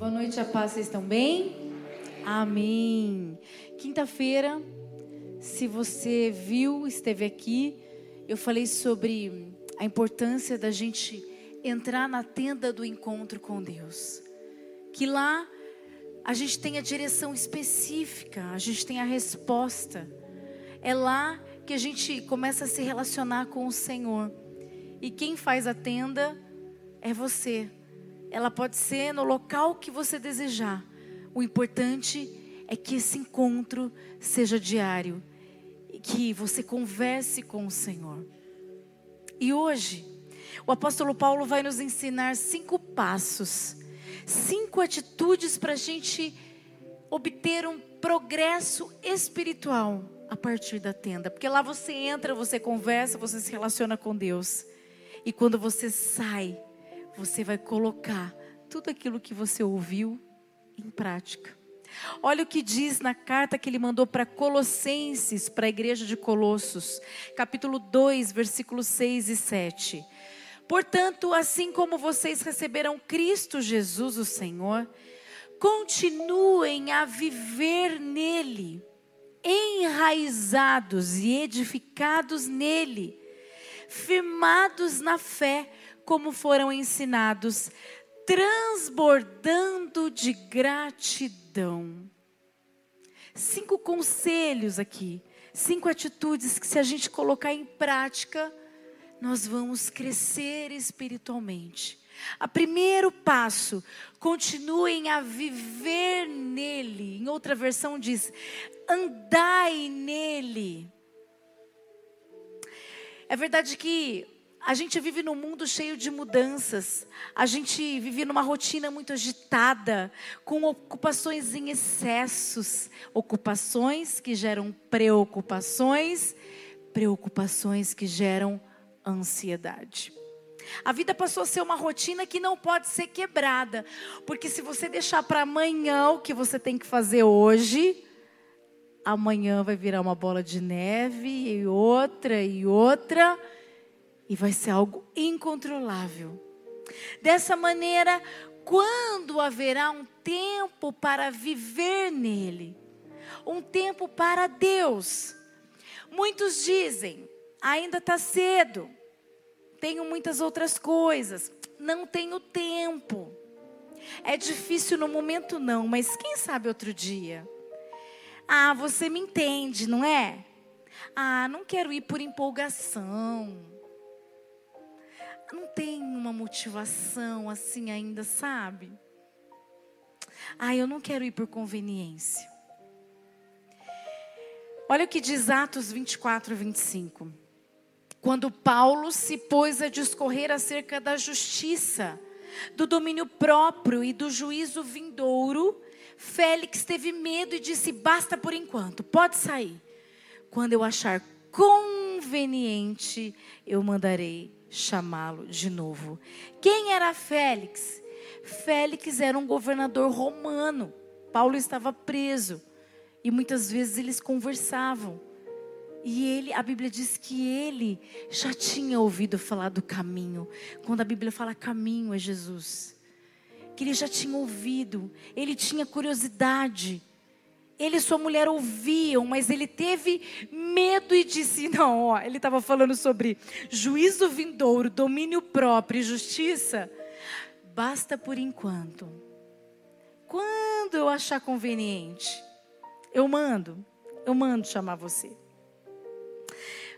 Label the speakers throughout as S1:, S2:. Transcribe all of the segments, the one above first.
S1: Boa noite, a paz, vocês estão bem? Amém. Quinta-feira, se você viu, esteve aqui, eu falei sobre a importância da gente entrar na tenda do encontro com Deus. Que lá a gente tem a direção específica, a gente tem a resposta. É lá que a gente começa a se relacionar com o Senhor. E quem faz a tenda é você. Ela pode ser no local que você desejar. O importante é que esse encontro seja diário e que você converse com o Senhor. E hoje, o apóstolo Paulo vai nos ensinar cinco passos, cinco atitudes para a gente obter um progresso espiritual a partir da tenda. Porque lá você entra, você conversa, você se relaciona com Deus. E quando você sai, você vai colocar tudo aquilo que você ouviu em prática. Olha o que diz na carta que ele mandou para Colossenses, para a igreja de Colossos, capítulo 2, versículos 6 e 7. Portanto, assim como vocês receberam Cristo Jesus, o Senhor, continuem a viver nele, enraizados e edificados nele, firmados na fé, como foram ensinados, transbordando de gratidão. Cinco conselhos aqui, cinco atitudes que, se a gente colocar em prática, nós vamos crescer espiritualmente. A primeiro passo, continuem a viver nele. Em outra versão diz: andai nele. É verdade que a gente vive num mundo cheio de mudanças. A gente vive numa rotina muito agitada, com ocupações em excessos, ocupações que geram preocupações, preocupações que geram ansiedade. A vida passou a ser uma rotina que não pode ser quebrada, porque se você deixar para amanhã o que você tem que fazer hoje, amanhã vai virar uma bola de neve e outra e outra e vai ser algo incontrolável. Dessa maneira, quando haverá um tempo para viver nele, um tempo para Deus. Muitos dizem, ainda está cedo, tenho muitas outras coisas, não tenho tempo. É difícil no momento, não, mas quem sabe outro dia? Ah, você me entende, não é? Ah, não quero ir por empolgação não tem uma motivação assim ainda, sabe? Ah, eu não quero ir por conveniência. Olha o que diz Atos 24, 25. Quando Paulo se pôs a discorrer acerca da justiça, do domínio próprio e do juízo vindouro, Félix teve medo e disse: Basta por enquanto, pode sair. Quando eu achar conveniente, eu mandarei chamá-lo de novo. Quem era Félix? Félix era um governador romano. Paulo estava preso e muitas vezes eles conversavam. E ele, a Bíblia diz que ele já tinha ouvido falar do caminho. Quando a Bíblia fala caminho é Jesus. Que ele já tinha ouvido, ele tinha curiosidade ele e sua mulher ouviam, mas ele teve medo e disse: não, ó, ele estava falando sobre juízo vindouro, domínio próprio e justiça. Basta por enquanto. Quando eu achar conveniente, eu mando, eu mando chamar você.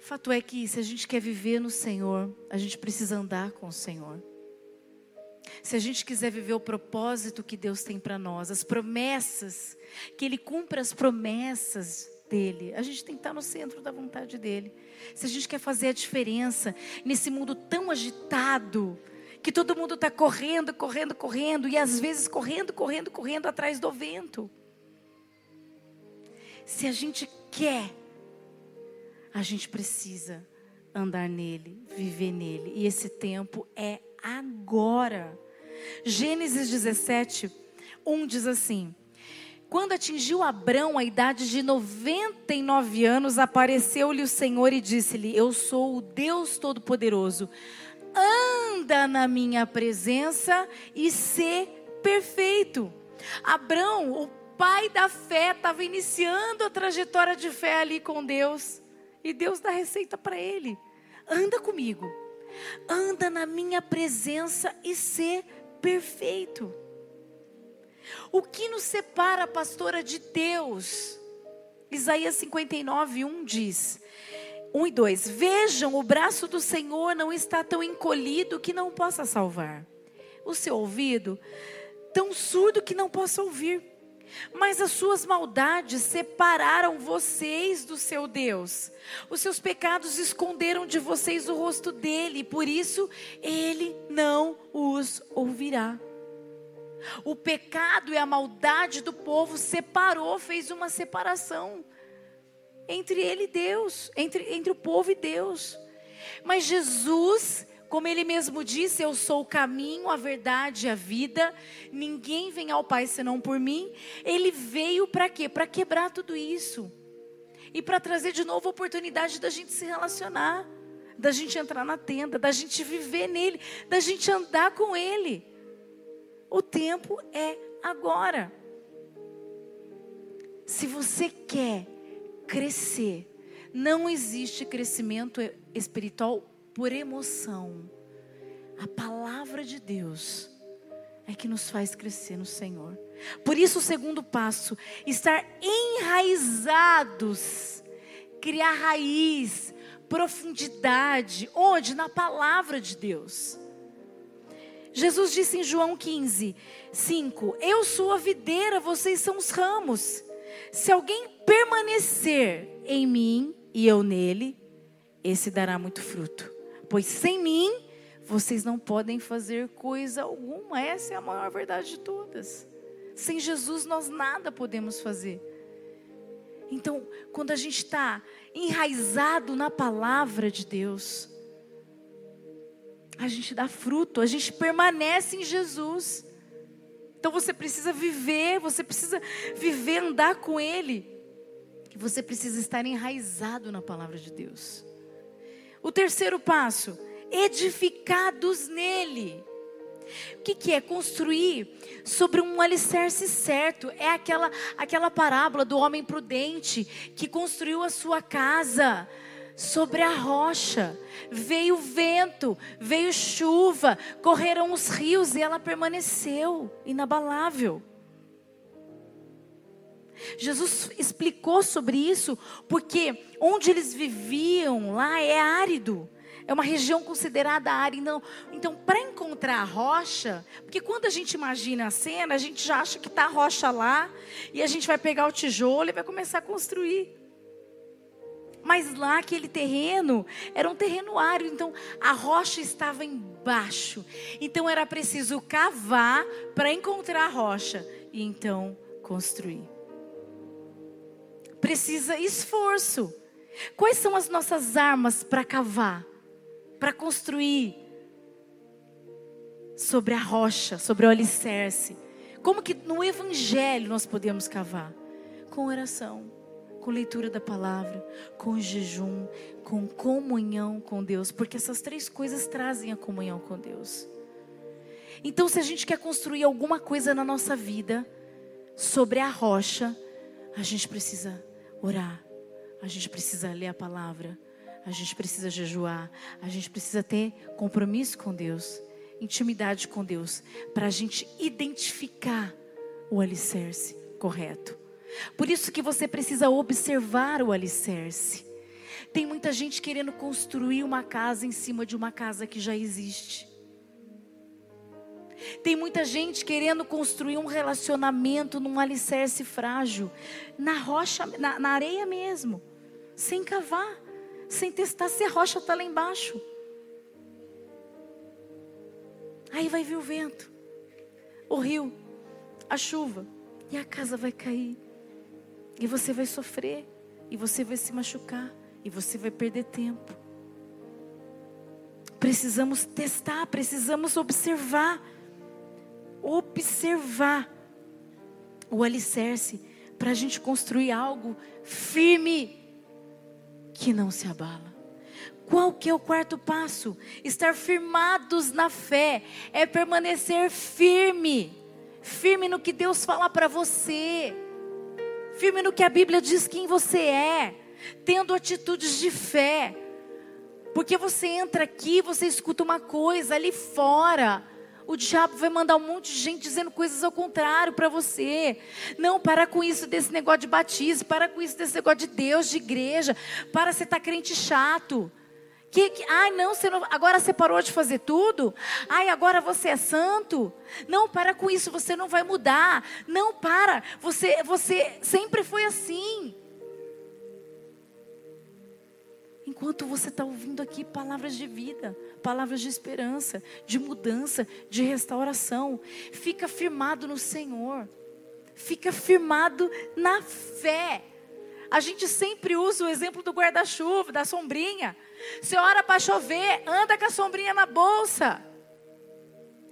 S1: Fato é que se a gente quer viver no Senhor, a gente precisa andar com o Senhor. Se a gente quiser viver o propósito que Deus tem para nós, as promessas, que Ele cumpra as promessas dele, a gente tem que estar no centro da vontade dele. Se a gente quer fazer a diferença nesse mundo tão agitado, que todo mundo está correndo, correndo, correndo, e às vezes correndo, correndo, correndo atrás do vento. Se a gente quer, a gente precisa andar nele, viver nele, e esse tempo é agora. Gênesis 17, 1 diz assim: Quando atingiu Abrão a idade de 99 anos, apareceu-lhe o Senhor e disse-lhe: Eu sou o Deus Todo-Poderoso. Anda na minha presença e sê perfeito. Abraão, o pai da fé, estava iniciando a trajetória de fé ali com Deus. E Deus dá receita para ele: anda comigo, anda na minha presença e ser perfeito. O que nos separa, pastora, de Deus? Isaías 59, 1 diz: 1 e 2: Vejam, o braço do Senhor não está tão encolhido que não possa salvar, o seu ouvido tão surdo que não possa ouvir. Mas as suas maldades separaram vocês do seu Deus. Os seus pecados esconderam de vocês o rosto dele, por isso ele não os ouvirá. O pecado e a maldade do povo separou, fez uma separação entre ele e Deus, entre, entre o povo e Deus. Mas Jesus, como ele mesmo disse, eu sou o caminho, a verdade a vida, ninguém vem ao Pai senão por mim. Ele veio para quê? Para quebrar tudo isso. E para trazer de novo a oportunidade da gente se relacionar, da gente entrar na tenda, da gente viver nele, da gente andar com ele. O tempo é agora. Se você quer crescer. Não existe crescimento espiritual por emoção. A palavra de Deus é que nos faz crescer no Senhor. Por isso, o segundo passo, estar enraizados, criar raiz, profundidade, onde? Na palavra de Deus. Jesus disse em João 15, 5: Eu sou a videira, vocês são os ramos. Se alguém permanecer em mim e eu nele, esse dará muito fruto. Pois sem mim, vocês não podem fazer coisa alguma. Essa é a maior verdade de todas. Sem Jesus, nós nada podemos fazer. Então, quando a gente está enraizado na palavra de Deus, a gente dá fruto, a gente permanece em Jesus. Então você precisa viver, você precisa viver, andar com Ele. E você precisa estar enraizado na palavra de Deus. O terceiro passo, edificados nele. O que, que, é construir sobre um alicerce certo? É aquela, aquela parábola do homem prudente que construiu a sua casa sobre a rocha. Veio vento, veio chuva, correram os rios e ela permaneceu inabalável. Jesus explicou sobre isso porque onde eles viviam lá é árido. É uma região considerada árida. Então, então para encontrar a rocha, porque quando a gente imagina a cena, a gente já acha que está a rocha lá, e a gente vai pegar o tijolo e vai começar a construir. Mas lá aquele terreno era um terreno árido, então a rocha estava embaixo. Então era preciso cavar para encontrar a rocha e então construir. Precisa esforço. Quais são as nossas armas para cavar, para construir sobre a rocha, sobre o alicerce? Como que no evangelho nós podemos cavar? Com oração com leitura da palavra, com jejum, com comunhão com Deus, porque essas três coisas trazem a comunhão com Deus. Então, se a gente quer construir alguma coisa na nossa vida sobre a rocha, a gente precisa orar, a gente precisa ler a palavra, a gente precisa jejuar, a gente precisa ter compromisso com Deus, intimidade com Deus, para a gente identificar o alicerce correto. Por isso que você precisa observar o alicerce. Tem muita gente querendo construir uma casa em cima de uma casa que já existe. Tem muita gente querendo construir um relacionamento num alicerce frágil, na rocha, na, na areia mesmo, sem cavar, sem testar se a rocha está lá embaixo. Aí vai vir o vento, o rio, a chuva, e a casa vai cair. E você vai sofrer, e você vai se machucar, e você vai perder tempo. Precisamos testar, precisamos observar. Observar o alicerce para a gente construir algo firme que não se abala. Qual que é o quarto passo? Estar firmados na fé é permanecer firme Firme no que Deus fala para você. Firme no que a Bíblia diz quem você é. Tendo atitudes de fé. Porque você entra aqui, você escuta uma coisa ali fora. O diabo vai mandar um monte de gente dizendo coisas ao contrário para você. Não, para com isso desse negócio de batismo, para com isso desse negócio de Deus, de igreja. Para você estar tá crente chato. Que, que, ai, não, você não, agora você parou de fazer tudo? Ai, agora você é santo? Não, para com isso, você não vai mudar. Não, para, você, você sempre foi assim. Enquanto você está ouvindo aqui palavras de vida, palavras de esperança, de mudança, de restauração, fica firmado no Senhor, fica firmado na fé. A gente sempre usa o exemplo do guarda-chuva, da sombrinha. Você ora para chover, anda com a sombrinha na bolsa.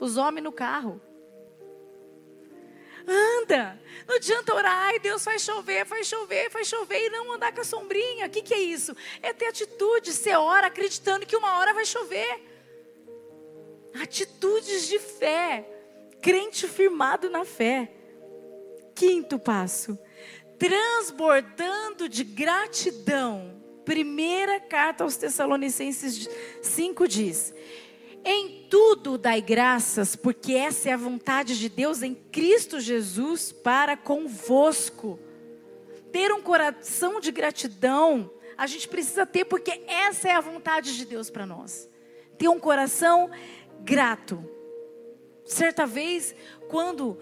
S1: Os homens no carro. Anda. Não adianta orar, ai Deus faz chover, faz chover, faz chover e não andar com a sombrinha. O que, que é isso? É ter atitude. Você ora acreditando que uma hora vai chover. Atitudes de fé. Crente firmado na fé. Quinto passo. Transbordando de gratidão Primeira carta aos Tessalonicenses 5 diz: Em tudo dai graças, porque essa é a vontade de Deus em Cristo Jesus para convosco. Ter um coração de gratidão, a gente precisa ter, porque essa é a vontade de Deus para nós. Ter um coração grato. Certa vez, quando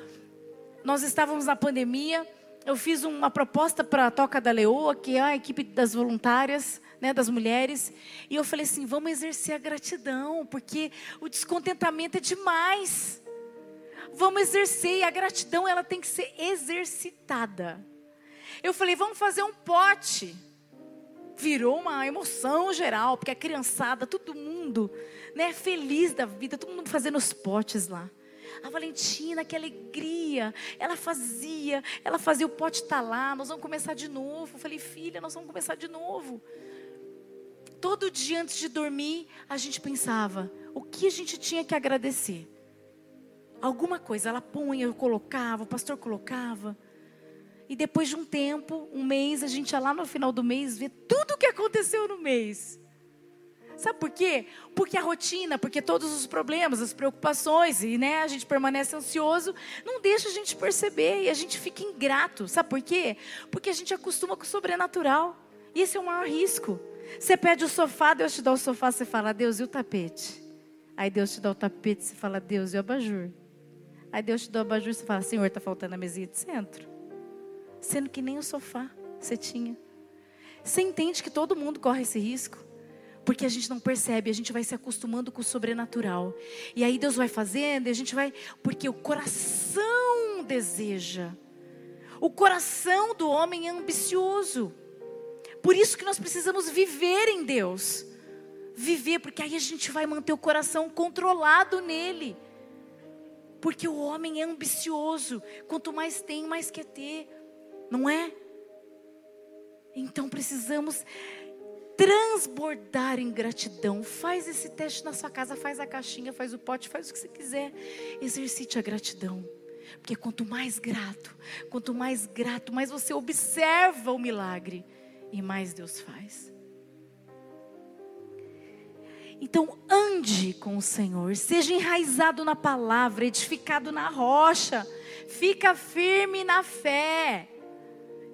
S1: nós estávamos na pandemia, eu fiz uma proposta para a Toca da Leoa, que é a equipe das voluntárias, né, das mulheres, e eu falei assim: vamos exercer a gratidão, porque o descontentamento é demais. Vamos exercer, e a gratidão ela tem que ser exercitada. Eu falei: vamos fazer um pote. Virou uma emoção geral, porque a criançada, todo mundo, né, feliz da vida, todo mundo fazendo os potes lá. A Valentina, que alegria. Ela fazia, ela fazia o pote estar tá lá, nós vamos começar de novo. Eu falei, filha, nós vamos começar de novo. Todo dia antes de dormir, a gente pensava, o que a gente tinha que agradecer? Alguma coisa, ela punha, eu colocava, o pastor colocava. E depois de um tempo, um mês, a gente ia lá no final do mês ver tudo o que aconteceu no mês. Sabe por quê? Porque a rotina, porque todos os problemas, as preocupações, e né, a gente permanece ansioso, não deixa a gente perceber e a gente fica ingrato. Sabe por quê? Porque a gente acostuma com o sobrenatural. E esse é o maior risco. Você pede o sofá, Deus te dá o sofá, você fala, Deus, e o tapete? Aí Deus te dá o tapete, você fala, Deus, e o abajur? Aí Deus te dá o abajur, você fala, Senhor, está faltando a mesinha de centro. Sendo que nem o sofá você tinha. Você entende que todo mundo corre esse risco? Porque a gente não percebe, a gente vai se acostumando com o sobrenatural. E aí Deus vai fazendo, e a gente vai. Porque o coração deseja. O coração do homem é ambicioso. Por isso que nós precisamos viver em Deus. Viver, porque aí a gente vai manter o coração controlado nele. Porque o homem é ambicioso. Quanto mais tem, mais quer ter. Não é? Então precisamos transbordar em gratidão. Faz esse teste na sua casa, faz a caixinha, faz o pote, faz o que você quiser. Exercite a gratidão. Porque quanto mais grato, quanto mais grato, mais você observa o milagre e mais Deus faz. Então ande com o Senhor, seja enraizado na palavra, edificado na rocha, fica firme na fé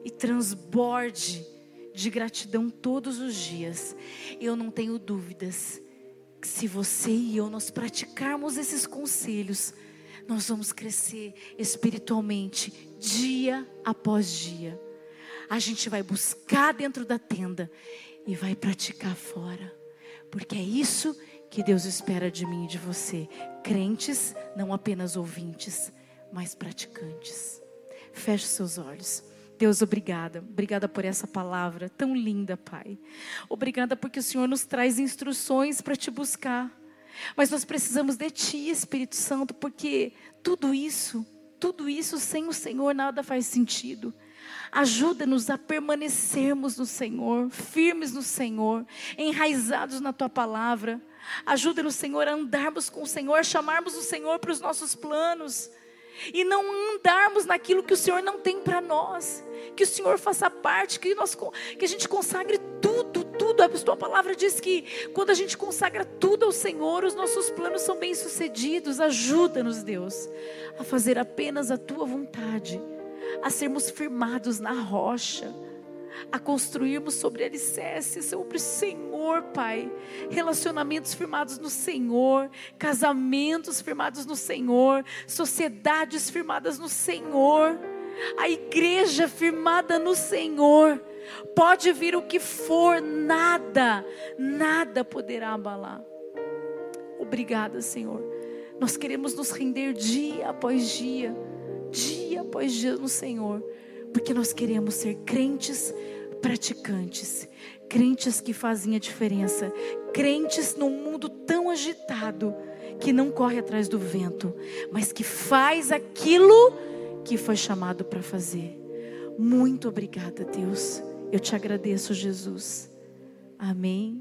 S1: e transborde de gratidão todos os dias. Eu não tenho dúvidas que se você e eu nós praticarmos esses conselhos, nós vamos crescer espiritualmente dia após dia. A gente vai buscar dentro da tenda e vai praticar fora. Porque é isso que Deus espera de mim e de você. Crentes, não apenas ouvintes, mas praticantes. Feche seus olhos. Deus, obrigada. Obrigada por essa palavra tão linda, Pai. Obrigada porque o Senhor nos traz instruções para te buscar. Mas nós precisamos de Ti, Espírito Santo, porque tudo isso, tudo isso sem o Senhor nada faz sentido. Ajuda-nos a permanecermos no Senhor, firmes no Senhor, enraizados na Tua palavra. Ajuda-nos, Senhor, a andarmos com o Senhor, a chamarmos o Senhor para os nossos planos e não andarmos naquilo que o Senhor não tem para nós. Que o Senhor faça parte, que, nós, que a gente consagre tudo, tudo. A tua palavra diz que quando a gente consagra tudo ao Senhor, os nossos planos são bem-sucedidos. Ajuda-nos, Deus, a fazer apenas a tua vontade, a sermos firmados na rocha a construirmos sobre alicerces, sobre o Senhor, Pai. Relacionamentos firmados no Senhor, casamentos firmados no Senhor, sociedades firmadas no Senhor, a igreja firmada no Senhor. Pode vir o que for, nada, nada poderá abalar. Obrigada, Senhor. Nós queremos nos render dia após dia, dia após dia no Senhor porque nós queremos ser crentes praticantes, crentes que fazem a diferença, crentes num mundo tão agitado que não corre atrás do vento, mas que faz aquilo que foi chamado para fazer. Muito obrigada, Deus. Eu te agradeço, Jesus. Amém.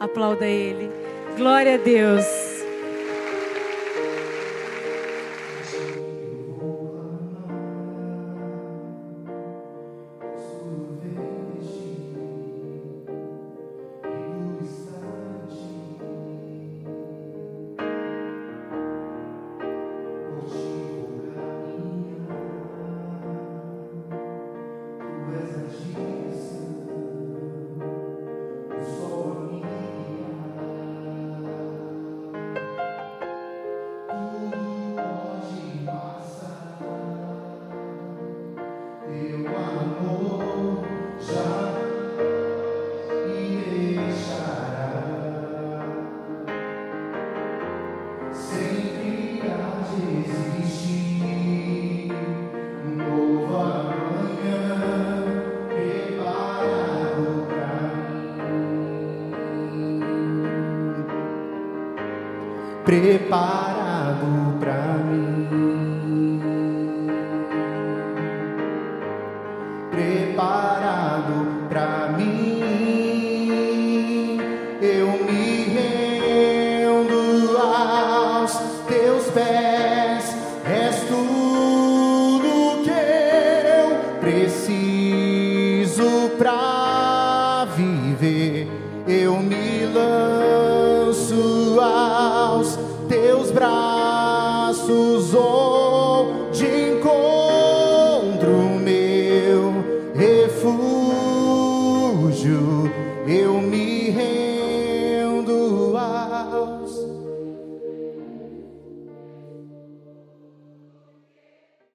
S1: Aplauda Ele. Glória a Deus.
S2: Prepara.